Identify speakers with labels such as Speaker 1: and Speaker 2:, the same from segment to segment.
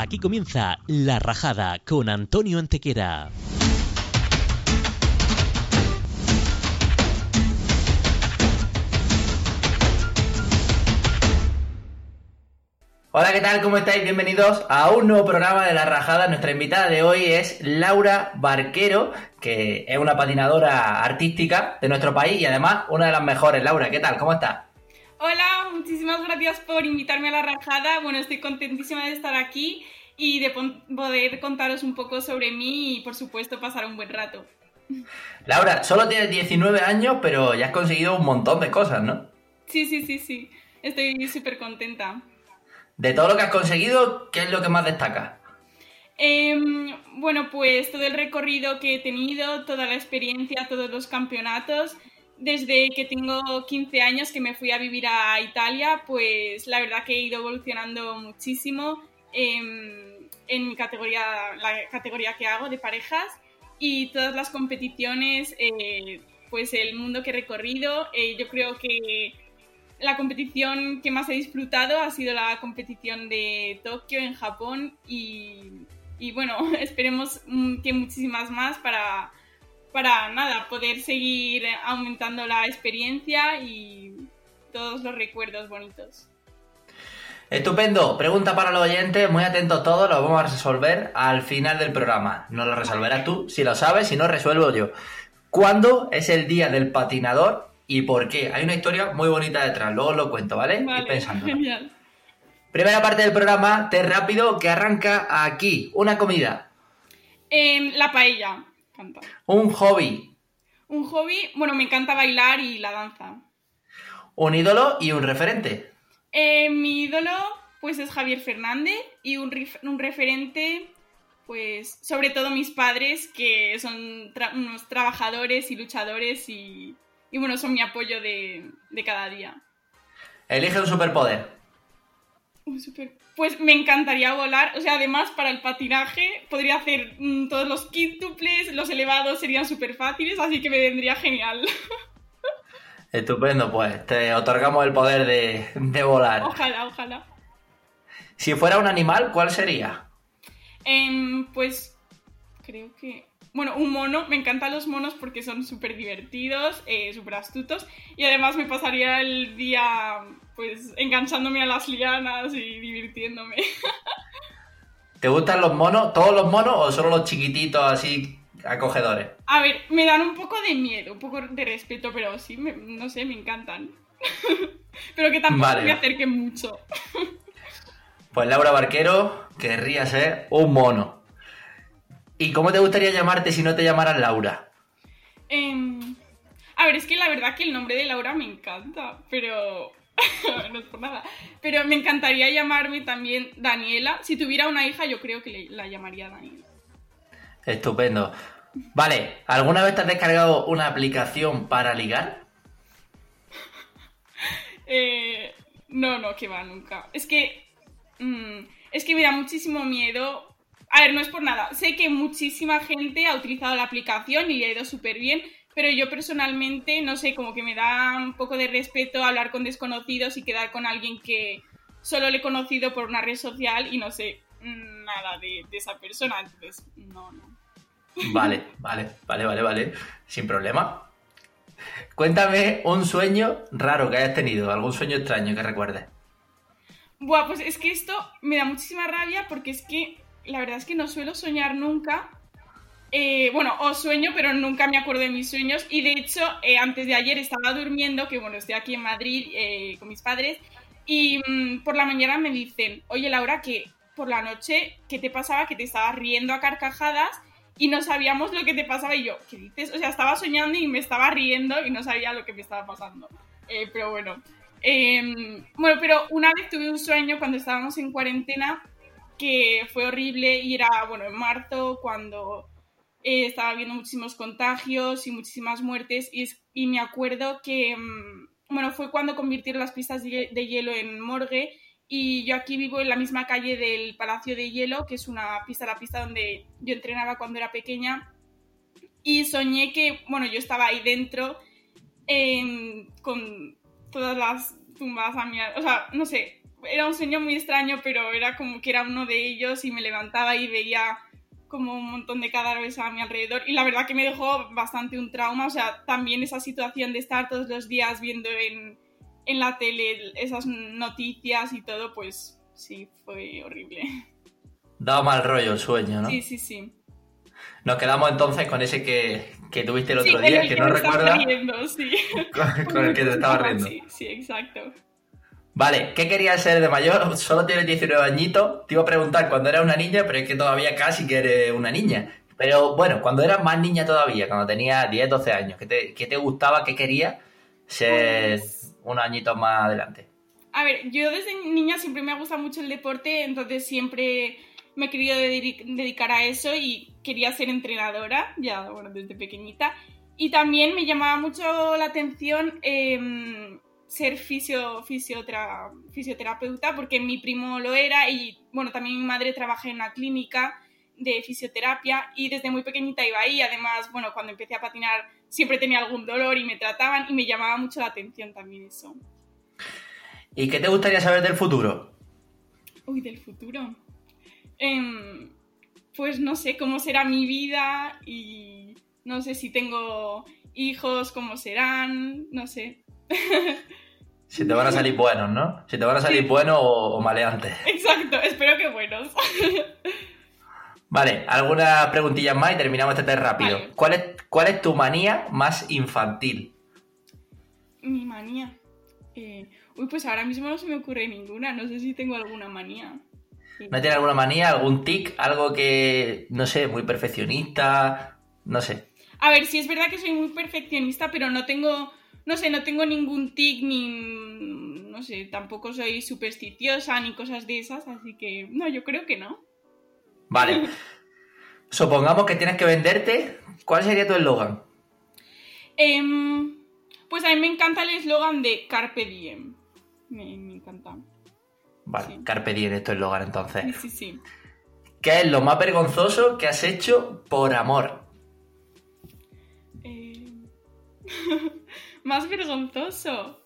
Speaker 1: Aquí comienza La Rajada con Antonio Antequera.
Speaker 2: Hola, ¿qué tal? ¿Cómo estáis? Bienvenidos a un nuevo programa de La Rajada. Nuestra invitada de hoy es Laura Barquero, que es una patinadora artística de nuestro país y además una de las mejores. Laura, ¿qué tal? ¿Cómo estás?
Speaker 3: Hola, muchísimas gracias por invitarme a La Rajada. Bueno, estoy contentísima de estar aquí y de poder contaros un poco sobre mí y, por supuesto, pasar un buen rato.
Speaker 2: Laura, solo tienes 19 años, pero ya has conseguido un montón de cosas, ¿no?
Speaker 3: Sí, sí, sí, sí. Estoy súper contenta.
Speaker 2: De todo lo que has conseguido, ¿qué es lo que más destaca?
Speaker 3: Em, bueno, pues todo el recorrido que he tenido, toda la experiencia, todos los campeonatos. Desde que tengo 15 años que me fui a vivir a Italia, pues la verdad que he ido evolucionando muchísimo em, en mi categoría, la categoría que hago de parejas y todas las competiciones, eh, pues el mundo que he recorrido, eh, yo creo que la competición que más he disfrutado ha sido la competición de Tokio en Japón y, bueno, esperemos que muchísimas más para, para nada, poder seguir aumentando la experiencia y todos los recuerdos bonitos.
Speaker 2: Estupendo. Pregunta para los oyentes, muy atentos todos, lo vamos a resolver al final del programa. No lo resolverás tú, si lo sabes, si no resuelvo yo. ¿Cuándo es el día del patinador y por qué. Hay una historia muy bonita detrás, luego lo cuento, ¿vale?
Speaker 3: vale pensando. Genial.
Speaker 2: Primera parte del programa, te rápido, que arranca aquí. Una comida.
Speaker 3: Em, la paella.
Speaker 2: Un hobby.
Speaker 3: Un hobby, bueno, me encanta bailar y la danza.
Speaker 2: Un ídolo y un referente.
Speaker 3: Eh, mi ídolo, pues es Javier Fernández y un, un referente, pues sobre todo mis padres, que son unos trabajadores y luchadores y y bueno, son mi apoyo de, cada día.
Speaker 2: Elige un superpoder.
Speaker 3: Un super... Pues me encantaría volar, o sea, además para el patinaje podría hacer mm, todos los quíntuples, los elevados serían súper fáciles, así que me vendría genial.
Speaker 2: Estupendo, pues te otorgamos el poder de, volar.
Speaker 3: Ojalá, ojalá.
Speaker 2: Si fuera un animal, ¿cuál sería?
Speaker 3: Em, pues creo que bueno, un mono, me encantan los monos porque son súper divertidos, eh, súper astutos y además me pasaría el día pues enganchándome a las lianas y divirtiéndome.
Speaker 2: ¿Te gustan los monos, todos los monos o solo los chiquititos así acogedores?
Speaker 3: A ver, me dan un poco de miedo, un poco de respeto, pero sí, no sé, me encantan. pero que tampoco me acerquen mucho.
Speaker 2: pues Laura Barquero querría ser un mono. ¿Y cómo te gustaría llamarte si no te llamaran Laura?
Speaker 3: Em, a ver, es que la verdad que el nombre de Laura me encanta, pero no es por nada. Pero me encantaría llamarme también Daniela. Si tuviera una hija, yo creo que la llamaría Daniela.
Speaker 2: Estupendo. Vale, ¿alguna vez te has descargado una aplicación para ligar?
Speaker 3: Eh, no, no, que va, nunca. Es que. Mm, es que me da muchísimo miedo a ver, no es por nada. Sé que muchísima gente ha utilizado la aplicación y le ha ido súper bien, pero yo personalmente, no sé, como que me da un poco de respeto hablar con desconocidos y quedar con alguien que solo le he conocido por una red social y no sé nada de, esa persona. Entonces, no, no.
Speaker 2: Vale, vale, vale, vale, vale. Sin problema. Cuéntame un sueño raro que hayas tenido, algún sueño extraño que recuerdes.
Speaker 3: Buah, pues es que esto me da muchísima rabia porque es que la verdad es que no suelo soñar nunca. Eh, bueno, os sueño, pero nunca me acuerdo de mis sueños. Y de hecho, eh, antes de ayer estaba durmiendo, que bueno, estoy aquí en Madrid eh, con mis padres, y mm, por la mañana me dicen, oye Laura, que por la noche, ¿qué te pasaba? Que te estabas riendo a carcajadas y no sabíamos lo que te pasaba. Y yo, ¿qué dices? O sea, estaba soñando y me estaba riendo y no sabía lo que me estaba pasando. pero bueno. Em, bueno, pero una vez tuve un sueño cuando estábamos en cuarentena que fue horrible y era, bueno, en marzo cuando eh, estaba habiendo muchísimos contagios y muchísimas muertes y, y me acuerdo que, mm, bueno, fue cuando convirtieron las pistas de, hielo en morgue y yo aquí vivo en la misma calle del Palacio de Hielo, que es una pista, la pista donde yo entrenaba cuando era pequeña y soñé que, bueno, yo estaba ahí dentro con todas las tumbas a mi, o sea, no sé, era un sueño muy extraño, pero era como que era uno de ellos y me levantaba y veía como un montón de cadáveres a mi alrededor y la verdad que me dejó bastante un trauma, o sea, también esa situación de estar todos los días viendo en, en la tele esas noticias y todo, pues sí, fue horrible.
Speaker 2: Daba mal rollo el sueño, ¿no?
Speaker 3: Sí, sí, sí.
Speaker 2: Nos quedamos entonces con ese que, que tuviste el
Speaker 3: Sí,
Speaker 2: otro
Speaker 3: con
Speaker 2: día,
Speaker 3: el
Speaker 2: que,
Speaker 3: que
Speaker 2: no recuerdas,
Speaker 3: riendo, sí.
Speaker 2: con, con el que te estaba riendo.
Speaker 3: Sí, sí, exacto.
Speaker 2: Vale, ¿qué querías ser de mayor? Solo tienes 19 añitos. Te iba a preguntar cuando eras una niña, pero es que todavía casi que eres una niña. Pero bueno, cuando eras más niña todavía, cuando tenías 10, 12 años, ¿qué te, qué te gustaba, qué querías ser
Speaker 3: Pues-
Speaker 2: unos añitos más adelante?
Speaker 3: A ver, yo desde niña siempre me ha gustado mucho el deporte, entonces siempre me he querido dedi- dedicar a eso y quería ser entrenadora, ya bueno, desde pequeñita. Y también me llamaba mucho la atención em, ser fisio, fisiotra- fisioterapeuta, porque mi primo lo era y bueno, también mi madre trabaja en una clínica de fisioterapia y desde muy pequeñita iba ahí. Además, bueno, cuando empecé a patinar siempre tenía algún dolor y me trataban y me llamaba mucho la atención también eso.
Speaker 2: ¿Y qué te gustaría saber del futuro?
Speaker 3: Uy, del futuro. Em, pues no sé cómo será mi vida y no sé si tengo hijos, cómo serán, no sé.
Speaker 2: Si te van a salir buenos, ¿no? Si te van a salir
Speaker 3: Sí.
Speaker 2: buenos o, o maleantes.
Speaker 3: Exacto, espero que buenos.
Speaker 2: Vale, algunas preguntillas más y terminamos este test rápido.
Speaker 3: Vale.
Speaker 2: ¿Cuál, es, ¿Cuál es tu manía más infantil?
Speaker 3: Mi manía. Eh, uy, pues ahora mismo no se me ocurre ninguna, no sé si tengo alguna manía.
Speaker 2: ¿No tienes alguna manía, algún tic, algo que, no sé, muy perfeccionista? No sé.
Speaker 3: A ver, sí es verdad que soy muy perfeccionista, pero no tengo, no sé, no tengo ningún tic ni, no sé, tampoco soy supersticiosa ni cosas de esas, así que no, yo creo que no.
Speaker 2: Vale. Supongamos que tienes que venderte. ¿Cuál sería tu eslogan?
Speaker 3: Em, pues a mí me encanta el eslogan de Carpe Diem. Me, me encanta.
Speaker 2: Vale,
Speaker 3: Sí.
Speaker 2: Carpe Diem es tu eslogan
Speaker 3: Sí,
Speaker 2: entonces.
Speaker 3: sí, sí.
Speaker 2: ¿Qué es lo más vergonzoso que has hecho por amor?
Speaker 3: Em, Más vergonzoso.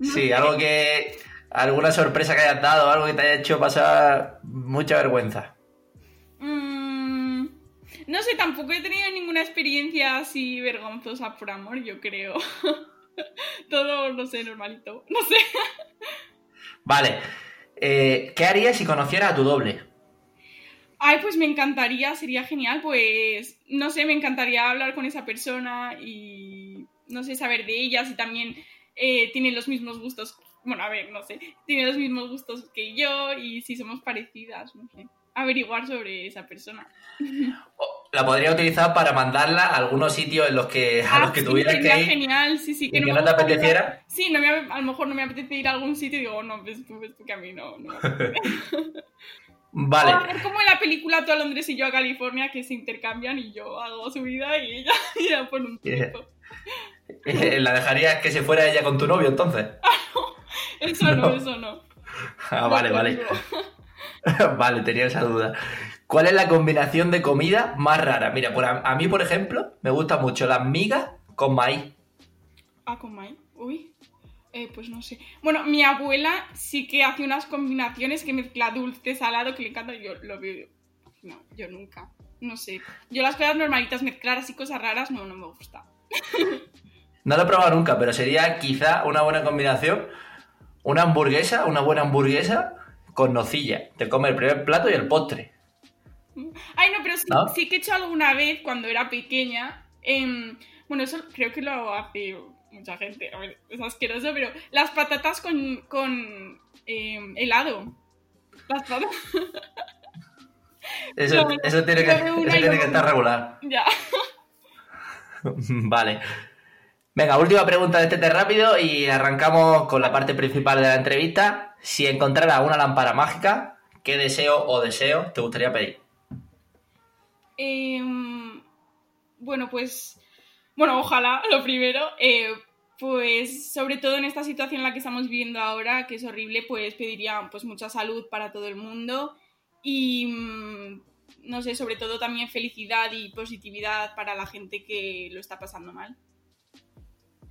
Speaker 2: Sí, algo que... Alguna sorpresa que hayas dado, algo que te haya hecho pasar mucha vergüenza.
Speaker 3: No sé, tampoco he tenido ninguna experiencia así vergonzosa por amor, yo creo. Todo, no sé, normalito. No sé.
Speaker 2: Vale. Eh, ¿Qué harías si conocieras a tu doble?
Speaker 3: Ay, pues me encantaría, sería genial, pues no sé, me encantaría hablar con esa persona y no sé, saber de ella, si también eh, tiene los mismos gustos, bueno, a ver, no sé, tiene los mismos gustos que yo y si somos parecidas, no sé, averiguar sobre esa persona.
Speaker 2: La podría utilizar para mandarla a algunos sitios en los que, a los que
Speaker 3: Ah, sí,
Speaker 2: tuvieras que ir
Speaker 3: genial, sí, sí.
Speaker 2: y que
Speaker 3: me
Speaker 2: no te apeteciera.
Speaker 3: Sí, no me, a lo mejor no me apetece ir a algún sitio y digo, no, ves tú, ves tú que a mí no. no. O
Speaker 2: Vale.
Speaker 3: hacer como en la película Tú a Londres y yo a California, que se intercambian y yo hago su vida y ella ya por un tiempo.
Speaker 2: Eh, ¿La dejarías que se fuera ella con tu novio entonces?
Speaker 3: Eso no,
Speaker 2: No.
Speaker 3: eso no.
Speaker 2: Ah, vale,
Speaker 3: No,
Speaker 2: vale.
Speaker 3: no.
Speaker 2: vale, tenía esa duda. ¿Cuál es la combinación de comida más rara? Mira, por a, a mí, por ejemplo, me gustan mucho las migas con maíz.
Speaker 3: Ah, con Mai. Uy. Eh, pues no sé. Bueno, mi abuela sí que hace unas combinaciones que mezcla dulce, salado, que le encanta. Yo lo veo. No, yo nunca. No sé. Yo las cosas normalitas, mezclar así cosas raras, no, no me gusta.
Speaker 2: No lo he probado nunca, pero sería quizá una buena combinación. Una hamburguesa, una buena hamburguesa con nocilla. Te comes el primer plato y el postre.
Speaker 3: Ay, no, pero sí,
Speaker 2: ¿No?
Speaker 3: sí que he hecho alguna vez cuando era pequeña. em, bueno, eso creo que lo hace mucha gente. A ver, es asqueroso, pero las patatas con, con em, helado. Las patatas.
Speaker 2: Eso,
Speaker 3: No,
Speaker 2: eso tiene que, eso tiene estar regular.
Speaker 3: ya.
Speaker 2: Vale. Venga, última pregunta de este rápido y arrancamos con la parte principal de la entrevista. Si encontrara una lámpara mágica, ¿qué deseo o deseo te gustaría pedir?
Speaker 3: Em, bueno, pues. Bueno, ojalá, lo primero. eh, pues sobre todo en esta situación en la que estamos viviendo ahora, que es horrible, pues pediría pues mucha salud para todo el mundo y mm, no sé, sobre todo también felicidad y positividad para la gente que lo está pasando mal.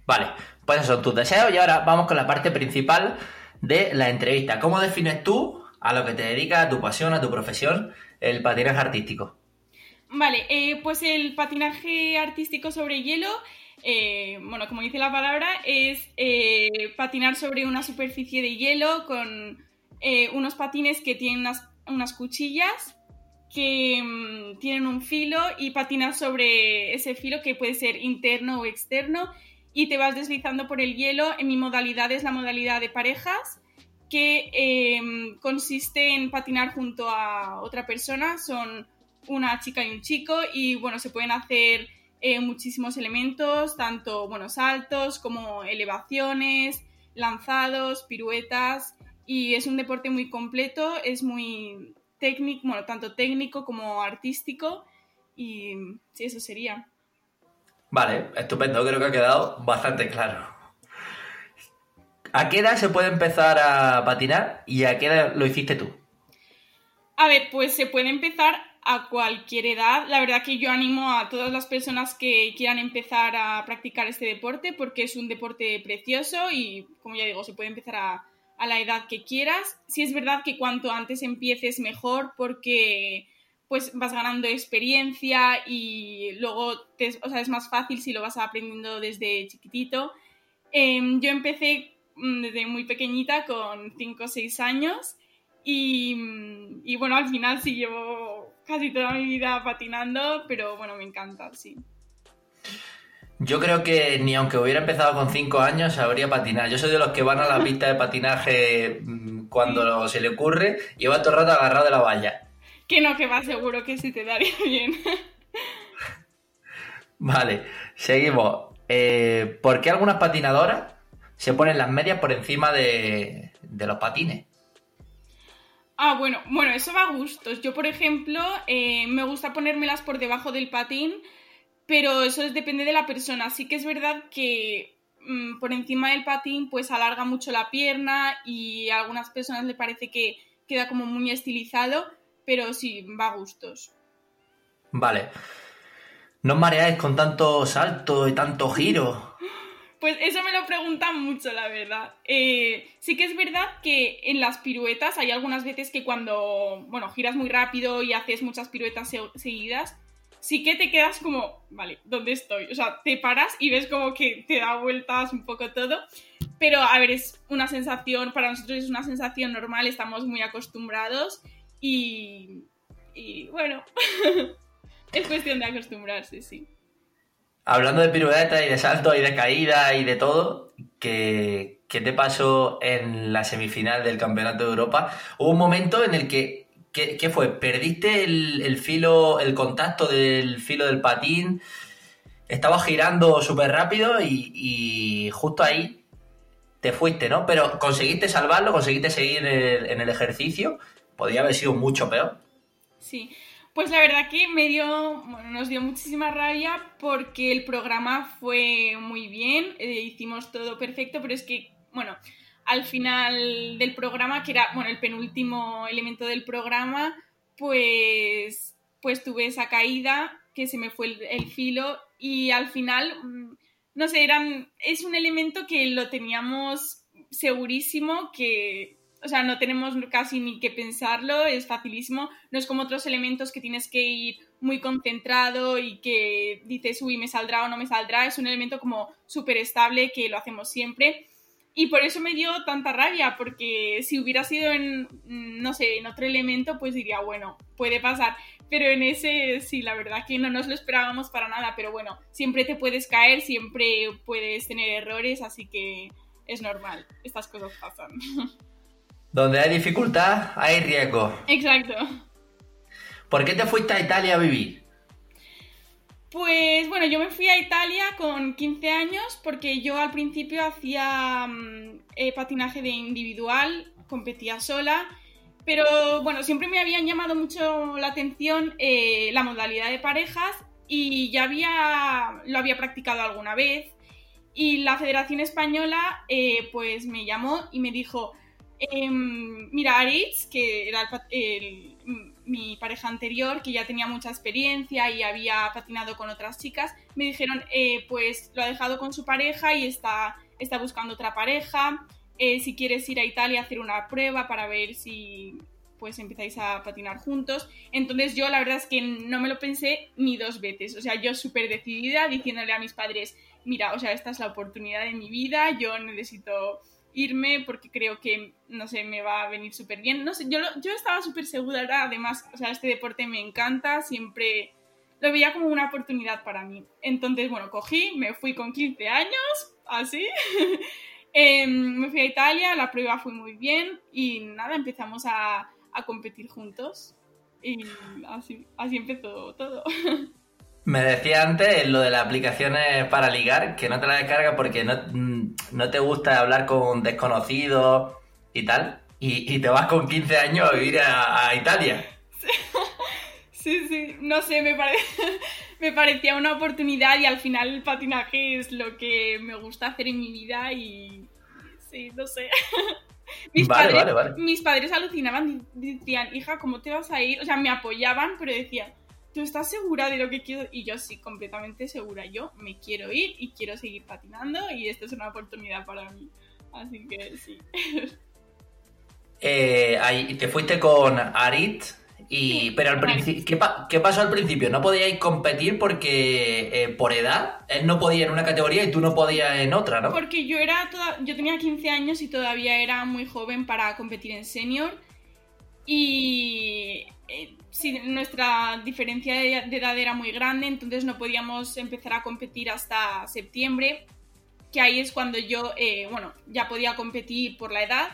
Speaker 2: Vale, pues son tus deseos y ahora vamos con la parte principal de la entrevista. ¿Cómo defines tú a lo que te dedicas, a tu pasión, a tu profesión, el patinaje artístico?
Speaker 3: Vale, eh, pues el patinaje artístico sobre hielo, eh, bueno, como dice la palabra, es eh, patinar sobre una superficie de hielo con unos patines que tienen unas, unas cuchillas que mm, tienen un filo y patinas sobre ese filo que puede ser interno o externo y te vas deslizando por el hielo. En mi modalidad es la modalidad de parejas, que consiste en patinar junto a otra persona. Son una chica y un chico y bueno, se pueden hacer eh, muchísimos elementos, tanto bueno, saltos como elevaciones, lanzados, piruetas y es un deporte muy completo, es muy técnico, bueno, tanto técnico como artístico y sí, eso sería.
Speaker 2: Vale, estupendo, creo que ha quedado bastante claro. ¿A qué edad se puede empezar a patinar y a qué edad lo hiciste tú?
Speaker 3: A ver, pues se puede empezar a cualquier edad. La verdad que yo animo a todas las personas que quieran empezar a practicar este deporte porque es un deporte precioso y, como ya digo, se puede empezar a, la edad que quieras. Si es verdad que cuanto antes empieces mejor porque pues vas ganando experiencia y luego es más fácil si lo vas aprendiendo desde chiquitito. Em, yo empecé mm, desde muy pequeñita, con 5 o 6 años, y, y, bueno, al final sí llevo casi toda mi vida patinando, pero bueno, me encanta, sí.
Speaker 2: Yo creo que ni aunque hubiera empezado con 5 años sabría patinar. Yo soy de los que van a la pista de patinaje mm, cuando se le ocurre y va todo el rato agarrado de la valla.
Speaker 3: Que no, que va seguro que sí te daría bien.
Speaker 2: vale, seguimos. Eh, ¿Por qué algunas patinadoras se ponen las medias por encima de, los patines?
Speaker 3: Ah, bueno, bueno, eso va a gustos. Yo, por ejemplo, eh, me gusta ponérmelas por debajo del patín, pero eso depende de la persona. Sí que es verdad que mm, por encima del patín, pues alarga mucho la pierna y a algunas personas le parece que queda como muy estilizado, pero sí, va a gustos.
Speaker 2: Vale. ¿No os mareáis con tanto salto y tanto giro?
Speaker 3: Pues eso me lo preguntan mucho, la verdad. Eh, sí que es verdad que en las piruetas hay algunas veces que cuando, bueno, giras muy rápido y haces muchas piruetas seguidas, sí que te quedas como, vale, ¿dónde estoy? O sea, te paras y ves como que te da vueltas un poco todo. Pero, a ver, es una sensación, para nosotros es una sensación normal, estamos muy acostumbrados y, bueno, es cuestión de acostumbrarse, sí.
Speaker 2: Hablando de piruetas y de salto y de caída y de todo, ¿qué, te pasó en la semifinal del Campeonato de Europa? Hubo un momento en el que, ¿qué, fue? ¿Perdiste el, filo, el contacto del filo del patín? Estaba girando súper rápido y, y, justo ahí te fuiste, ¿no? Pero conseguiste salvarlo, conseguiste seguir en el ejercicio podría haber sido mucho peor.
Speaker 3: Sí, pues la verdad que me dio, bueno, nos dio muchísima rabia porque el programa fue muy bien, eh, hicimos todo perfecto, pero es que, bueno, al final del programa, que era, bueno, el penúltimo elemento del programa, pues, pues tuve esa caída que se me fue el, el filo y al final, mm, no sé, eran, es un elemento que lo teníamos segurísimo que o sea, no tenemos casi ni que pensarlo, es facilísimo. No es como otros elementos que tienes que ir muy concentrado y que dices, uy, me saldrá o no me saldrá. Es un elemento como súper estable que lo hacemos siempre. Y por eso me dio tanta rabia, porque si hubiera sido en, no sé, en otro elemento, pues diría, bueno, puede pasar. Pero en ese, sí, la verdad que no nos lo esperábamos para nada. Pero bueno, siempre te puedes caer, siempre puedes tener errores, así que es normal. Estas cosas pasan.
Speaker 2: Donde hay dificultad, hay riesgo.
Speaker 3: Exacto.
Speaker 2: ¿Por qué te fuiste a Italia a vivir?
Speaker 3: Pues bueno, yo me fui a Italia con 15 años porque yo al principio hacía mm, eh, patinaje de individual, competía sola, pero bueno, siempre me habían llamado mucho la atención eh, la modalidad de parejas y ya había, lo había practicado alguna vez y la Federación Española eh, pues me llamó y me dijo, Em, mira, Aritz, que era mi pareja anterior, que ya tenía mucha experiencia y había patinado con otras chicas, me dijeron, eh, pues lo ha dejado con su pareja y está, está buscando otra pareja. eh, si quieres ir a Italia a hacer una prueba para ver si pues empezáis a patinar juntos. Entonces yo la verdad es que no me lo pensé ni dos veces. O sea, yo súper decidida diciéndole a mis padres, mira, o sea, esta es la oportunidad de mi vida, yo necesito irme porque creo que, no sé, me va a venir súper bien. No sé, yo, yo estaba súper segura, además, o sea, este deporte me encanta, siempre lo veía como una oportunidad para mí. Entonces, bueno, cogí, me fui con 15 años, así. Em, me fui a Italia, la prueba fue muy bien y nada, empezamos a, a competir juntos. Y así, así empezó todo.
Speaker 2: Me decía antes lo de las aplicaciones para ligar, que no te la descargas porque no, no te gusta hablar con desconocidos y tal, y, te vas con 15 años a vivir a, Italia.
Speaker 3: Sí. sí, no sé, me, me parecía una oportunidad y al final el patinaje es lo que me gusta hacer en mi vida y sí, no sé. Mis, padres, mis padres alucinaban, decían, hija, ¿cómo te vas a ir? O sea, me apoyaban, pero decían, ¿tú estás segura de lo que quiero? Y yo sí, completamente segura. Yo me quiero ir y quiero seguir patinando y esto es una oportunidad para mí. Así que sí.
Speaker 2: Eh, ahí, te fuiste con Arit, y, pero al principio, ¿qué, pasó al principio? ¿No podíais competir porque eh, por edad él no podía en una categoría y tú no podías en otra, ¿no?
Speaker 3: Porque yo era toda, yo tenía 15 años y todavía era muy joven para competir en senior y eh, nuestra diferencia de, edad era muy grande, entonces no podíamos empezar a competir hasta septiembre, que ahí es cuando yo, eh, bueno, ya podía competir por la edad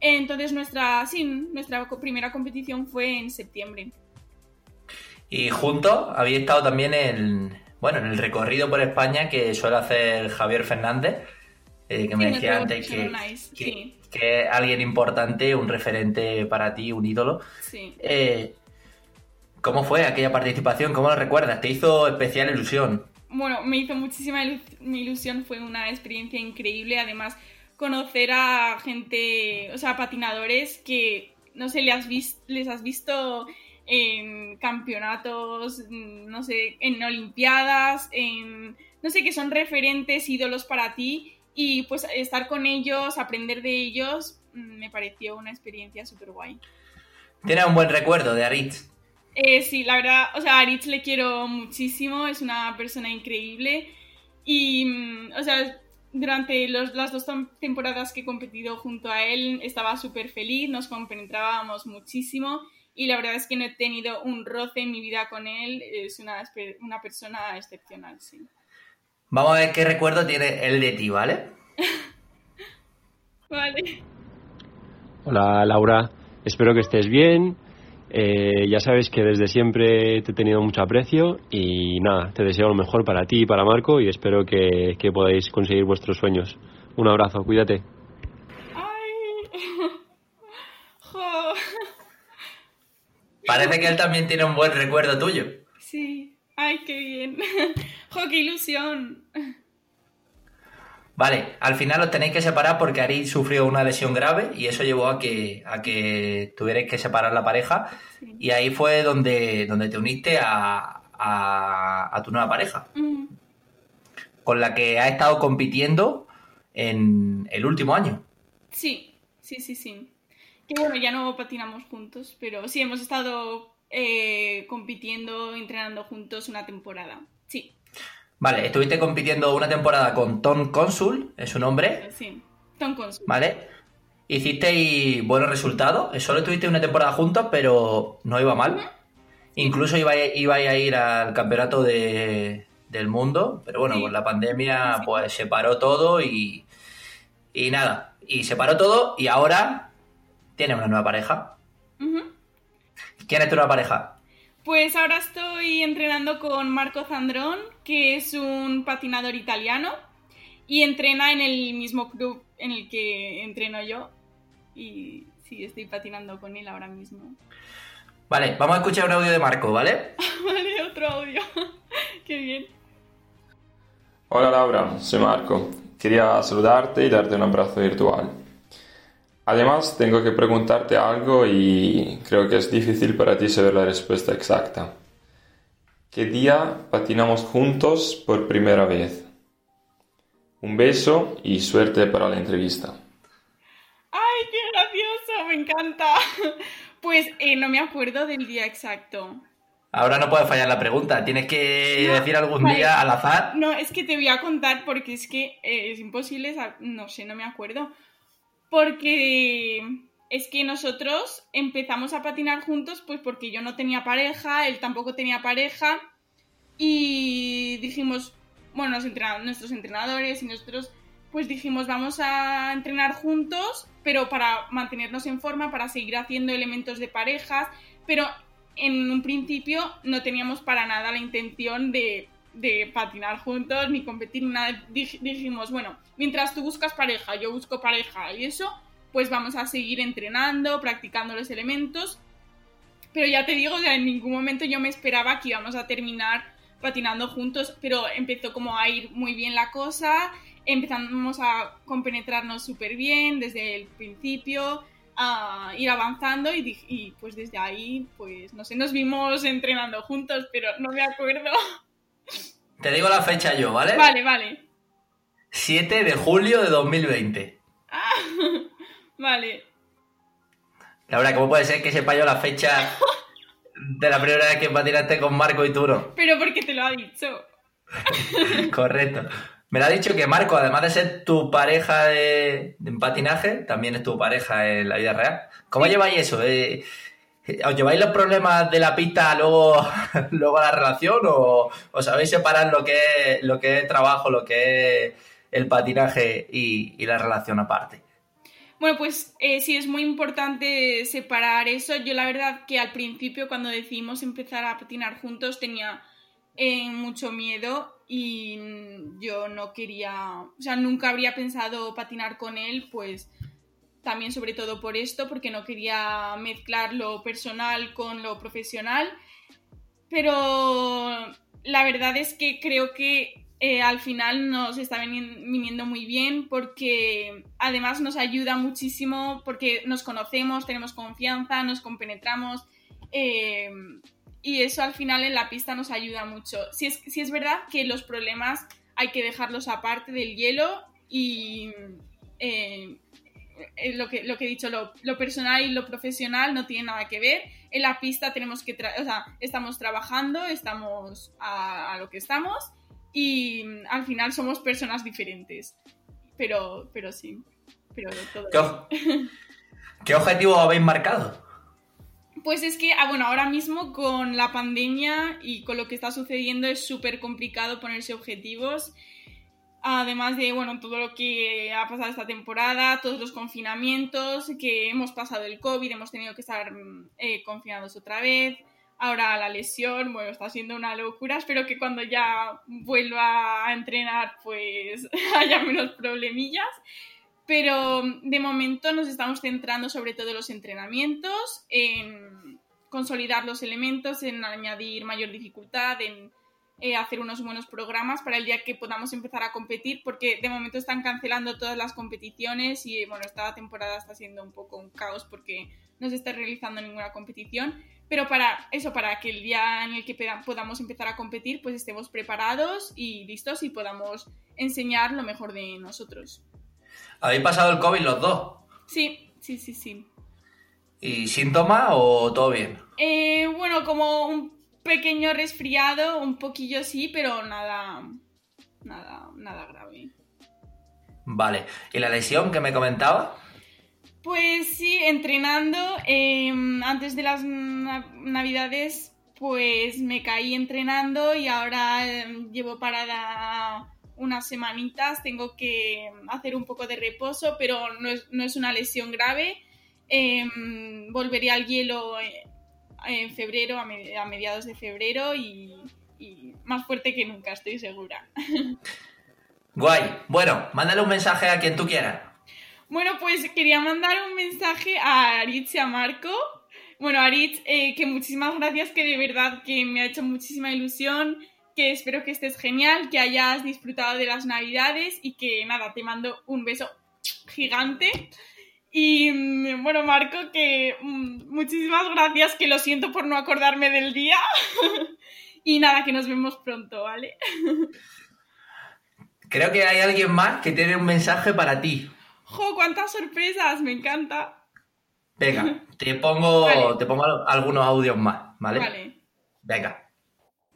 Speaker 3: entonces nuestra, sí, nuestra primera competición fue en septiembre.
Speaker 2: Y juntos había estado también en, bueno, en el recorrido por España que suele hacer Javier Fernández, eh, que me decía antes que, que, es alguien importante, un referente para ti, un ídolo.
Speaker 3: Sí.
Speaker 2: Eh, ¿Cómo fue aquella participación? ¿Cómo lo recuerdas? ¿Te hizo especial ilusión?
Speaker 3: Bueno, me hizo muchísima ilusión, fue una experiencia increíble. Además, conocer a gente, o sea, patinadores que, no sé, les has, les has visto en campeonatos, no sé, en Olimpiadas, en, no sé, que son referentes, ídolos para ti y pues estar con ellos, aprender de ellos, mm, me pareció una experiencia súper guay.
Speaker 2: ¿Tiene un buen recuerdo de Aritz?
Speaker 3: Eh, sí, la verdad, o sea, a Aritz le quiero muchísimo, es una persona increíble y, mm, o sea, durante las dos temporadas que he competido junto a él estaba súper feliz, nos compenetrábamos muchísimo y la verdad es que no he tenido un roce en mi vida con él, es una, una persona excepcional, sí.
Speaker 2: Vamos a ver qué recuerdo tiene él de ti, ¿vale?
Speaker 3: vale.
Speaker 4: Hola Laura, espero que estés bien eh, ya sabes que desde siempre te he tenido mucho aprecio y nada, te deseo lo mejor para ti y para Marco y espero que, podáis conseguir vuestros sueños. Un abrazo, cuídate.
Speaker 2: Parece que él también tiene un buen recuerdo tuyo.
Speaker 3: Sí, ay, qué bien. ¡Jo, qué ilusión!
Speaker 2: Vale, al final os tenéis que separar porque Ari sufrió una lesión grave y eso llevó a que, a que tuvierais que separar la pareja y ahí fue donde, donde te uniste a, a, tu nueva pareja, con la que ha estado compitiendo en el último año.
Speaker 3: Sí, sí, sí, sí. Que bueno, ya no patinamos juntos, pero sí, hemos estado eh, compitiendo, entrenando juntos una temporada. Sí.
Speaker 2: Vale, estuviste compitiendo una temporada con Tom Consul, es su nombre.
Speaker 3: Sí, Tom Consul.
Speaker 2: Vale. Hicisteis buenos resultados. Solo estuviste una temporada juntos, pero no iba mal. Incluso iba, iba a ir al campeonato de, del mundo, pero bueno, con la pandemia pues se paró todo y, y nada. Y se paró todo y ahora tiene una nueva pareja. ¿Quién es tu nueva pareja?
Speaker 3: Pues ahora estoy entrenando con Marco Zandrón, que es un patinador italiano y entrena en el mismo club en el que entreno yo. Y sí, estoy patinando con él ahora mismo.
Speaker 2: Vale, vamos a escuchar un audio de Marco, ¿vale?
Speaker 3: vale, otro audio. Qué bien.
Speaker 5: Hola Laura, soy Marco. Quería saludarte y darte un abrazo virtual. Además, tengo que preguntarte algo y creo que es difícil para ti saber la respuesta exacta. ¿Qué día patinamos juntos por primera vez? Un beso y suerte para la entrevista.
Speaker 3: me encanta. Pues eh, no me acuerdo del día exacto.
Speaker 2: Ahora no puede fallar la pregunta. Tienes que
Speaker 3: No,
Speaker 2: decir algún
Speaker 3: vale.
Speaker 2: día al azar.
Speaker 3: No, es que te voy a contar porque es que eh, es imposible, no sé, no me acuerdo. Porque es que nosotros empezamos a patinar juntos pues porque yo no tenía pareja, él tampoco tenía pareja y dijimos, bueno, entrena- nuestros entrenadores y nosotros pues dijimos vamos a entrenar juntos, pero para mantenernos en forma, para seguir haciendo elementos de parejas, pero en un principio no teníamos para nada la intención de, patinar juntos ni competir nada. Dij- dijimos, bueno, mientras tú buscas pareja, yo busco pareja y eso, pues vamos a seguir entrenando, practicando los elementos. Pero ya te digo, o en ningún momento yo me esperaba que íbamos a terminar patinando juntos, pero empezó como a ir muy bien la cosa, empezamos a compenetrarnos súper bien desde el principio, a ir avanzando y, pues desde ahí, pues no sé, nos vimos entrenando juntos, pero no me acuerdo.
Speaker 2: Te digo la fecha yo, ¿vale?
Speaker 3: Vale, vale.
Speaker 2: 7 de julio de 2020.
Speaker 3: Vale.
Speaker 2: Laura, ¿cómo puede ser que sepa yo la fecha de la primera vez que patinaste con Marco y tú no?
Speaker 3: Pero porque te lo ha dicho.
Speaker 2: Correcto. Me lo ha dicho que Marco, además de ser tu pareja de, de patinaje, también es tu pareja en la vida real. ¿Cómo lleváis eso? Eh, ¿Os lleváis los problemas de la pista luego, luego a la relación o, o sabéis separar lo que es, lo que es trabajo, lo que es el patinaje y, y la relación aparte?
Speaker 3: Bueno, pues eh, sí, es muy importante separar eso. Yo la verdad que al principio cuando decidimos empezar a patinar juntos tenía eh, mucho miedo y yo no quería, o sea, nunca habría pensado patinar con él, pues también sobre todo por esto, porque no quería mezclar lo personal con lo profesional. Pero la verdad es que creo que eh, al final nos está viniendo muy bien porque además nos ayuda muchísimo porque nos conocemos, tenemos confianza, nos compenetramos eh, y eso al final en la pista nos ayuda mucho. Si es, si es verdad que los problemas hay que dejarlos aparte del hielo y eh, eh, lo, que, lo que he dicho, lo, lo personal y lo profesional no tiene nada que ver. En la pista tenemos que, o sea, estamos trabajando, estamos a, a lo que estamos y mm, al final somos personas diferentes. Pero, pero sí, pero todo.
Speaker 2: ¿Qué, o- qué objetivo habéis marcado?
Speaker 3: Pues es que, ah, bueno, ahora mismo con la pandemia y con lo que está sucediendo es súper complicado ponerse objetivos. Además de, bueno, todo lo que ha pasado esta temporada, todos los confinamientos, que hemos pasado el COVID, hemos tenido que estar mm, eh, confinados otra vez. Ahora la lesión, bueno, está siendo una locura. Espero que cuando ya vuelva a entrenar, pues haya menos problemillas. Pero de momento nos estamos centrando sobre todo en los entrenamientos, en consolidar los elementos, en añadir mayor dificultad, en eh, hacer unos buenos programas para el día que podamos empezar a competir, porque de momento están cancelando todas las competiciones y bueno, esta temporada está siendo un poco un caos porque no se está realizando ninguna competición. Pero para eso, para que el día en el que podamos empezar a competir, pues estemos preparados y listos y podamos enseñar lo mejor de nosotros.
Speaker 2: ¿Habéis pasado el COVID los dos?
Speaker 3: Sí, sí, sí, sí.
Speaker 2: ¿Y síntomas o todo bien?
Speaker 3: Eh, bueno, como un pequeño resfriado, un poquillo sí, pero nada, nada, nada grave.
Speaker 2: Vale. ¿Y la lesión que me comentaba?
Speaker 3: Pues sí, entrenando eh, antes de las na- navidades, pues me caí entrenando y ahora eh, llevo parada unas semanitas, tengo que hacer un poco de reposo, pero no es, no es una lesión grave. Eh, volveré al hielo eh, en febrero, a, me- a mediados de febrero y más fuerte que nunca, estoy segura.
Speaker 2: Guay. Bueno, mándale un mensaje a quien tú quieras.
Speaker 3: Bueno, pues quería mandar un mensaje a Aritz y a Marco. Bueno, Aritz, eh, que muchísimas gracias, que de verdad que me ha hecho muchísima ilusión, que espero que estés genial, que hayas disfrutado de las navidades y que nada, te mando un beso gigante. Y mm, bueno, Marco, que mm, muchísimas gracias, que lo siento por no acordarme del día. y nada, que nos vemos pronto, ¿vale?
Speaker 2: Creo que hay alguien más que tiene un mensaje para ti.
Speaker 3: ¡Jo, cuántas sorpresas! Me encanta.
Speaker 2: Venga, te pongo,
Speaker 3: Vale.
Speaker 2: te pongo algunos audios más, ¿vale?
Speaker 3: Vale.
Speaker 2: Venga.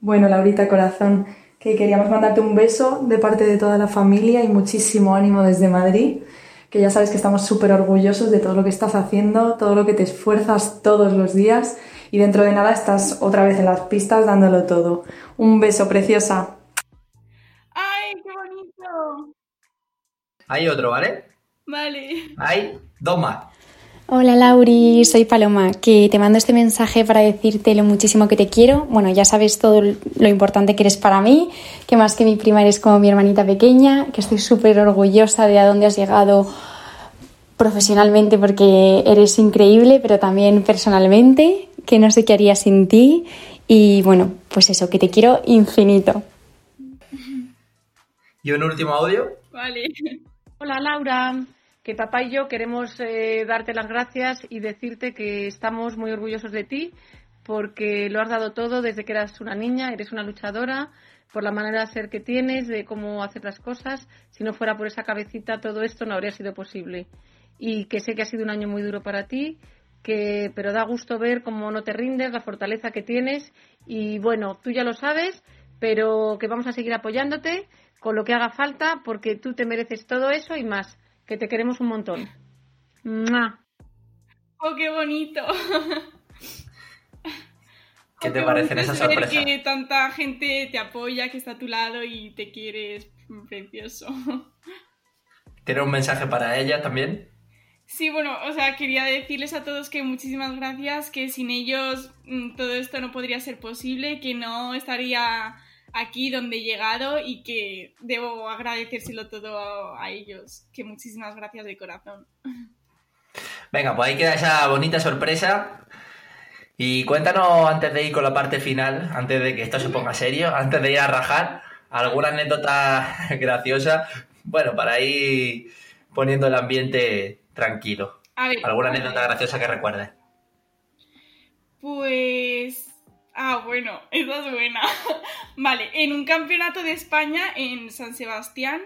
Speaker 6: Bueno, Laurita Corazón, que queríamos mandarte un beso de parte de toda la familia y muchísimo ánimo desde Madrid, que ya sabes que estamos súper orgullosos de todo lo que estás haciendo, todo lo que te esfuerzas todos los días y dentro de nada estás otra vez en las pistas dándolo todo. Un beso, preciosa.
Speaker 3: ¡Ay, qué bonito!
Speaker 2: Hay otro, ¿vale?
Speaker 3: Vale.
Speaker 2: Hay dos más.
Speaker 7: Hola Lauri, soy Paloma, que te mando este mensaje para decirte lo muchísimo que te quiero. Bueno, ya sabes todo lo importante que eres para mí, que más que mi prima eres como mi hermanita pequeña, que estoy súper orgullosa de a dónde has llegado profesionalmente porque eres increíble, pero también personalmente, que no sé qué haría sin ti. Y bueno, pues eso, que te quiero infinito.
Speaker 2: ¿Y un último audio?
Speaker 3: Vale.
Speaker 8: Hola Laura, que papá y yo queremos eh, darte las gracias y decirte que estamos muy orgullosos de ti porque lo has dado todo desde que eras una niña, eres una luchadora, por la manera de ser que tienes, de cómo hacer las cosas. Si no fuera por esa cabecita, todo esto no habría sido posible. Y que sé que ha sido un año muy duro para ti, que, pero da gusto ver cómo no te rindes, la fortaleza que tienes. Y bueno, tú ya lo sabes, pero que vamos a seguir apoyándote con lo que haga falta, porque tú te mereces todo eso y más, que te queremos un montón. ¡Mua!
Speaker 3: ¡Oh, qué bonito!
Speaker 2: ¿Qué
Speaker 3: Oh,
Speaker 2: te parecen esas
Speaker 3: es ver
Speaker 2: sorpresas?
Speaker 3: que tanta gente te apoya, que está a tu lado y te quieres. Precioso.
Speaker 2: ¿Tiene un mensaje para ella también?
Speaker 3: Sí, bueno, o sea, quería decirles a todos que muchísimas gracias, que sin ellos mm, todo esto no podría ser posible, que no estaría aquí donde he llegado y que debo agradecérselo todo a, a ellos. Que muchísimas gracias de corazón.
Speaker 2: Venga, pues ahí queda esa bonita sorpresa. Y cuéntanos antes de ir con la parte final, antes de que esto se ponga serio, antes de ir a rajar, alguna anécdota graciosa, bueno, para ir poniendo el ambiente tranquilo.
Speaker 3: A ver,
Speaker 2: ¿Alguna anécdota graciosa que recuerdes?
Speaker 3: Pues... Ah, bueno, esa es buena. vale, en un campeonato de España en San Sebastián,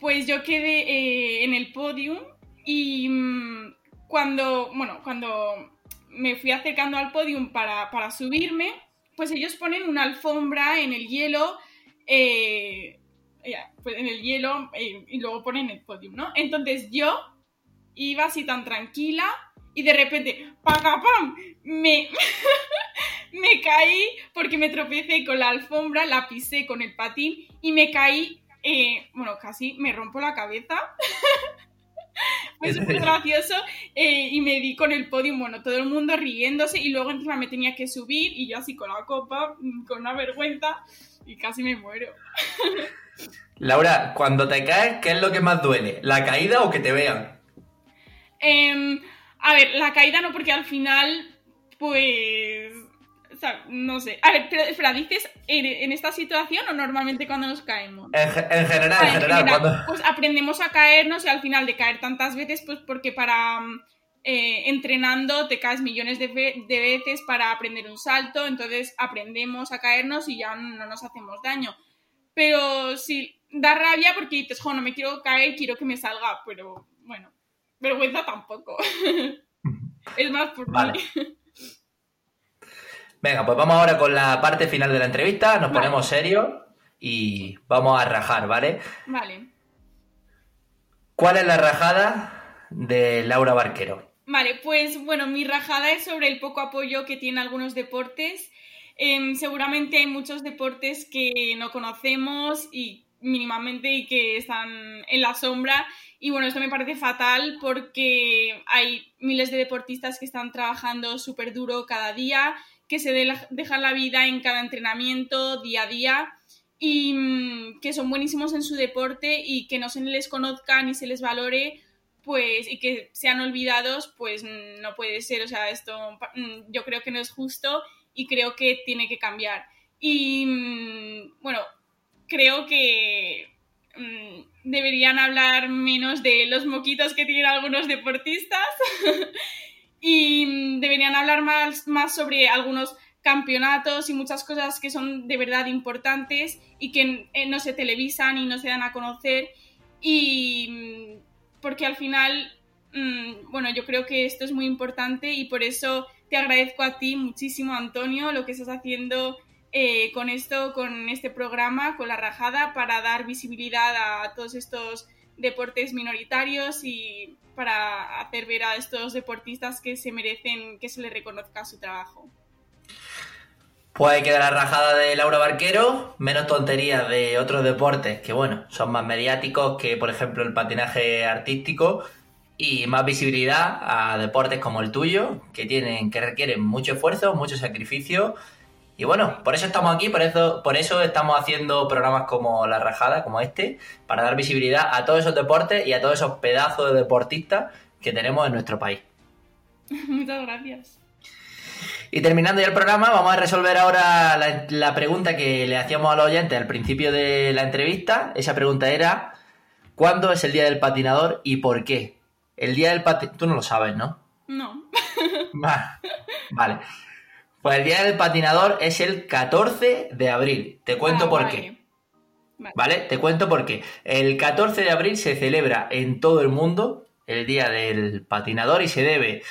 Speaker 3: pues yo quedé eh, en el podium y mm, cuando, bueno, cuando me fui acercando al podium para, para subirme, pues ellos ponen una alfombra en el hielo, eh, pues en el hielo eh, y luego ponen el podium, ¿no? Entonces yo iba así tan tranquila y de repente, ¡pacapam! Me, me caí porque me tropecé con la alfombra, la pisé con el patín y me caí, eh, bueno, casi me rompo la cabeza. Fue súper gracioso eh, y me di con el podio, bueno, todo el mundo riéndose y luego encima me tenía que subir y yo así con la copa, mm, con una vergüenza y casi me muero.
Speaker 2: Laura, cuando te caes, ¿qué es lo que más duele? ¿La caída o que te vean?
Speaker 3: Em, a ver, la caída no, porque al final, pues. O sea, no sé. A ver, pero espera, ¿dices en, en esta situación o normalmente cuando nos caemos?
Speaker 2: En, ge- en general,
Speaker 3: Ah,
Speaker 2: en general, cuando...
Speaker 3: Pues aprendemos a caernos y al final de caer tantas veces, pues porque para. mm, eh, entrenando te caes millones de, ve- de veces para aprender un salto, entonces aprendemos a caernos y ya no nos hacemos daño. Pero sí, da rabia porque dices, jo, no me quiero caer, quiero que me salga, pero bueno, vergüenza tampoco. es más por
Speaker 2: Vale.
Speaker 3: mí.
Speaker 2: Venga, pues vamos ahora con la parte final de la entrevista, nos
Speaker 3: Vale.
Speaker 2: ponemos serios y vamos a rajar, ¿vale?
Speaker 3: Vale.
Speaker 2: ¿Cuál es la rajada de Laura Barquero?
Speaker 3: Vale, pues bueno, mi rajada es sobre el poco apoyo que tienen algunos deportes. Em, seguramente hay muchos deportes que no conocemos y mínimamente y que están en la sombra. Y bueno, esto me parece fatal porque hay miles de deportistas que están trabajando súper duro cada día, que se de- dejan la vida en cada entrenamiento día a día y mm, que son buenísimos en su deporte y que no se les conozca ni se les valore pues y que sean olvidados, pues no puede ser, o sea, esto mm, yo creo que no es justo y creo que tiene que cambiar. Y mm, bueno, creo que deberían hablar menos de los moquitos que tienen algunos deportistas y mm, deberían hablar más, más sobre algunos campeonatos y muchas cosas que son de verdad importantes y que eh, no se televisan y no se dan a conocer. Y mm, porque al final mm, bueno, yo creo que esto es muy importante y por eso te agradezco a ti muchísimo, Antonio, lo que estás haciendo eh, con esto, con este programa, con la rajada, para dar visibilidad a todos estos deportes minoritarios y para hacer ver a estos deportistas que se merecen que se les reconozca su trabajo.
Speaker 2: Pues queda la rajada de Laura Barquero, menos tonterías de otros deportes que, bueno, son más mediáticos que, por ejemplo, el patinaje artístico y más visibilidad a deportes como el tuyo, que tienen, que requieren mucho esfuerzo, mucho sacrificio. Y bueno, por eso estamos aquí, por eso, por eso estamos haciendo programas como La Rajada, como este, para dar visibilidad a todos esos deportes y a todos esos pedazos de deportistas que tenemos en nuestro país.
Speaker 3: Muchas gracias.
Speaker 2: Y terminando ya el programa, vamos a resolver ahora la, pregunta que le hacíamos a los oyentes al principio de la entrevista. Esa pregunta era, ¿cuándo es el Día del Patinador y por qué? El Día del Patinador... Tú no lo sabes, ¿no?
Speaker 3: No.
Speaker 2: vale. Pues el Día del Patinador es el 14 de abril. Te cuento ah, por qué. Vale. Te cuento por qué. El 14 de abril se celebra en todo el mundo el Día del Patinador y se debe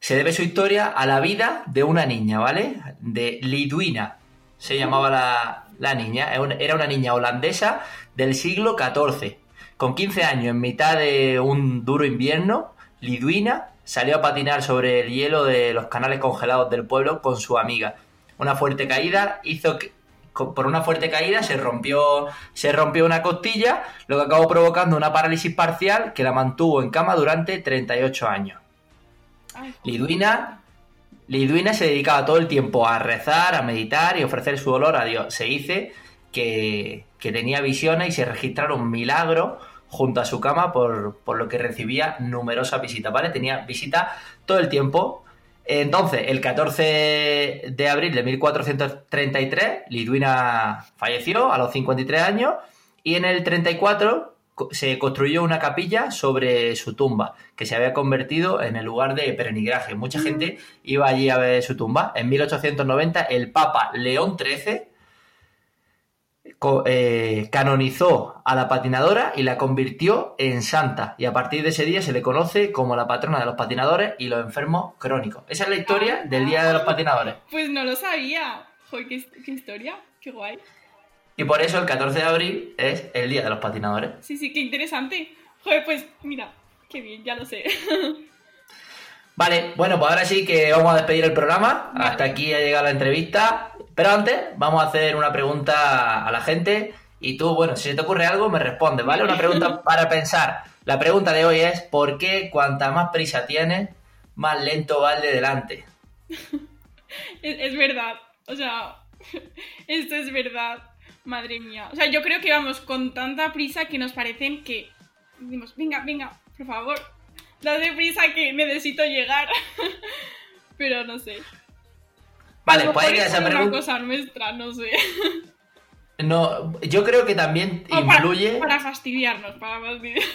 Speaker 2: se debe su historia a la vida de una niña, ¿vale? De Lidwina, se llamaba la, niña. Era una niña holandesa del siglo XIV. Con 15 años, en mitad de un duro invierno, Lidwina salió a patinar sobre el hielo de los canales congelados del pueblo con su amiga. Una fuerte caída hizo que, por una fuerte caída se rompió, se rompió una costilla, lo que acabó provocando una parálisis parcial que la mantuvo en cama durante 38 años. Liduina, Liduina se dedicaba todo el tiempo a rezar, a meditar y ofrecer su dolor a Dios. Se dice que, tenía visiones y se registraron milagros junto a su cama por, lo que recibía numerosas visitas, ¿vale? Tenía visitas todo el tiempo. Entonces, el 14 de abril de 1433, Liduina falleció a los 53 años y en el 34 se construyó una capilla sobre su tumba, que se había convertido en el lugar de peregrinaje. Mucha gente iba allí a ver su tumba. En 1890 el Papa León XIII eh, canonizó a la patinadora y la convirtió en santa. Y a partir de ese día se le conoce como la patrona de los patinadores y los enfermos crónicos. Esa es la historia del Día de los Patinadores.
Speaker 3: Pues no lo sabía. Joder, qué historia. Qué guay.
Speaker 2: Y por eso el 14 de abril es el Día de los Patinadores.
Speaker 3: Sí, sí, qué interesante. Joder, pues mira, qué bien, ya lo sé.
Speaker 2: Vale, bueno, pues ahora sí que vamos a despedir el programa. Hasta aquí ha llegado la entrevista. Pero antes, vamos a hacer una pregunta a la gente. Y tú, bueno, si se te ocurre algo, me respondes, ¿vale? Una pregunta para pensar. La pregunta de hoy es: ¿por qué cuanta más prisa tienes, más lento va el de delante?
Speaker 3: es verdad. O sea, esto es verdad. Madre mía. O sea, yo creo que vamos con tanta prisa que nos parecen que decimos, venga, venga, por favor, date prisa que necesito llegar. Pero no sé.
Speaker 2: Vale, puede que
Speaker 3: esa pregunta. una cosa nuestra, no sé.
Speaker 2: No, yo creo que también influye.
Speaker 3: Para, fastidiarnos, para fastidiarnos.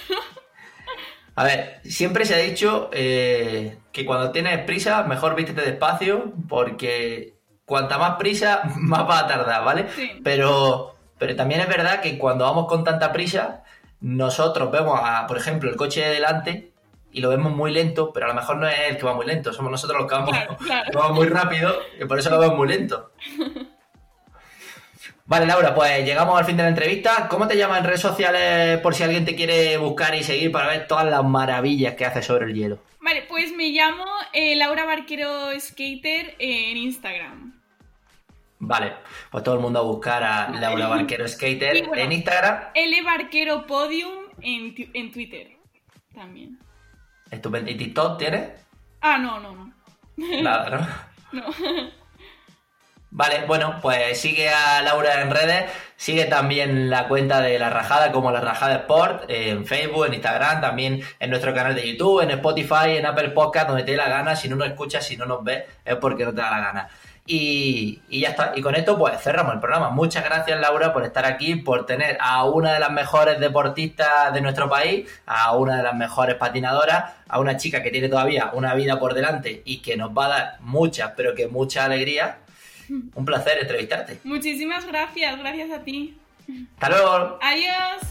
Speaker 2: A ver, siempre se ha dicho eh, que cuando tienes prisa, mejor vístete despacio, porque cuanta más prisa, más va a tardar, ¿vale? Pero, pero también es verdad que cuando vamos con tanta prisa, nosotros vemos, a, por ejemplo, el coche de delante y lo vemos muy lento, pero a lo mejor no es el que va muy lento, somos nosotros los que vamos, muy rápido y por eso lo vemos muy lento. Vale, Laura, pues llegamos al fin de la entrevista. ¿Cómo te llamas en redes sociales por si alguien te quiere buscar y seguir para ver todas las maravillas que haces sobre el hielo?
Speaker 3: Vale, pues me llamo eh, Laura Barquero Skater en Instagram.
Speaker 2: Vale, pues todo el mundo a buscar a Laura Barquero Skater en Instagram.
Speaker 3: L Barquero Podium en, Twitter también.
Speaker 2: Estupendo. ¿Y TikTok tienes?
Speaker 3: Ah, no, no, no.
Speaker 2: Nada,
Speaker 3: ¿no? No.
Speaker 2: Vale, bueno, pues sigue a Laura en redes, sigue también la cuenta de La Rajada como La Rajada Sport, en Facebook, en Instagram, también en nuestro canal de YouTube, en Spotify, en Apple Podcast, donde te dé la gana, si no nos escuchas, si no nos ves, es porque no te da la gana. Y, ya está. Y con esto, pues cerramos el programa. Muchas gracias, Laura, por estar aquí, por tener a una de las mejores deportistas de nuestro país, a una de las mejores patinadoras, a una chica que tiene todavía una vida por delante y que nos va a dar muchas, pero que mucha alegría. Un placer entrevistarte.
Speaker 3: Muchísimas gracias, gracias a ti.
Speaker 2: Hasta luego.
Speaker 3: Adiós.